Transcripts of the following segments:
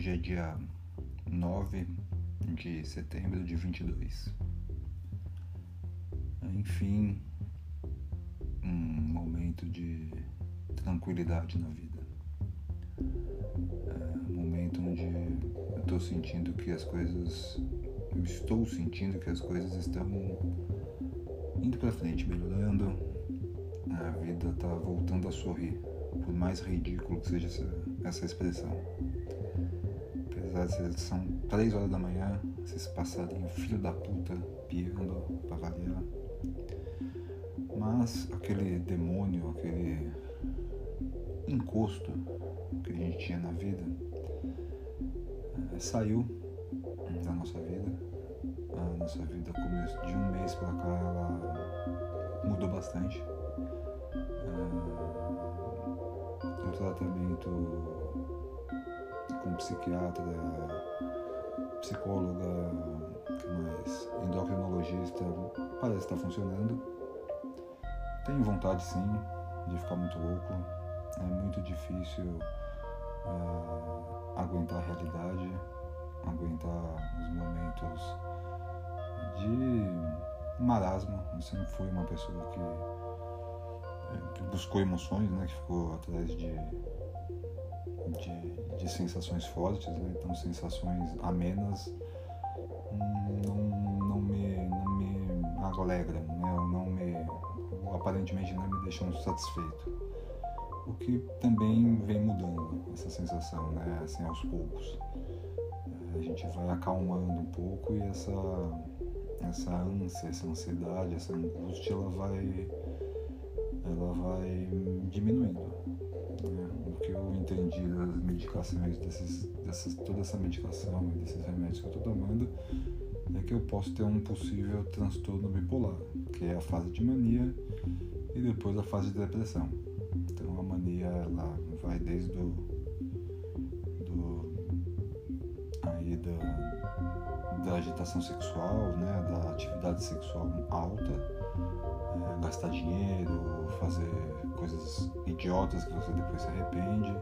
Hoje é dia 9 de setembro de 22. Enfim, um momento de tranquilidade na vida. É um momento onde eu estou sentindo que as coisas. Estou sentindo que as coisas estão indo para frente, melhorando. A vida está voltando a sorrir, por mais ridículo que seja essa, essa expressão apesar de são 3 horas da manhã, esses passarinhos filho da puta piando pra variar. Mas aquele demônio, aquele encosto que a gente tinha na vida é, saiu da nossa vida. A nossa vida de um mês pra cá ela mudou bastante. É, o tratamento psiquiatra, psicóloga, que mais? endocrinologista, parece estar funcionando. Tenho vontade sim de ficar muito louco. É muito difícil uh, aguentar a realidade, aguentar os momentos de marasmo. Eu sempre fui uma pessoa que, que buscou emoções, né? que ficou atrás de de, de sensações fortes, né? então sensações amenas não, não, me, não me alegram, né? não me, aparentemente não me deixam satisfeito. O que também vem mudando essa sensação, né? assim, aos poucos. É, a gente vai acalmando um pouco e essa, essa ânsia, essa ansiedade, essa angústia, ela vai, vai diminuindo. Né? O que eu entendi das medicações, desses, dessas, toda essa medicação desses remédios que eu estou tomando, é que eu posso ter um possível transtorno bipolar, que é a fase de mania e depois a fase de depressão. Então a mania ela vai desde do, do aí da, da agitação sexual, né, da atividade sexual alta, é, gastar dinheiro, fazer coisas idiotas que você depois se arrepende,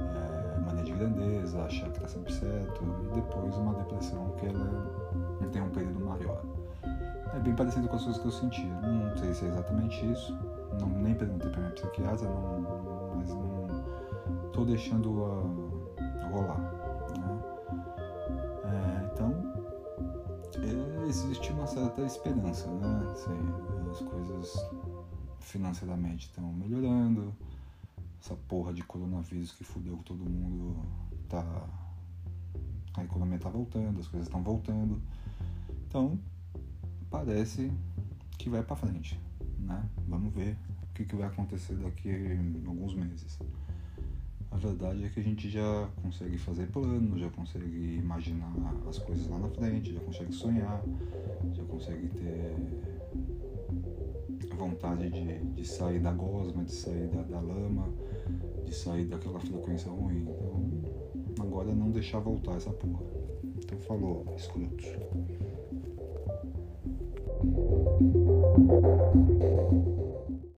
é, mania de grandeza, achar que está sempre certo, e depois uma depressão que ela tem um período maior. É bem parecido com as coisas que eu senti. Não sei se é exatamente isso, não, nem perguntei para minha psiquiatra, não, mas não estou deixando a, rolar. Né? É, então, é, existe uma certa esperança, né? Assim, as coisas financeiramente estão melhorando. Essa porra de coronavírus que fudeu todo mundo tá. A economia tá voltando, as coisas estão voltando. Então, parece que vai para frente, né? Vamos ver o que, que vai acontecer daqui a alguns meses. A verdade é que a gente já consegue fazer planos, já consegue imaginar as coisas lá na frente, já consegue sonhar, já consegue ter vontade de, de sair da gosma, de sair da, da lama, de sair daquela frequência ruim. Então, agora não deixar voltar essa porra. Então falou, escrotos.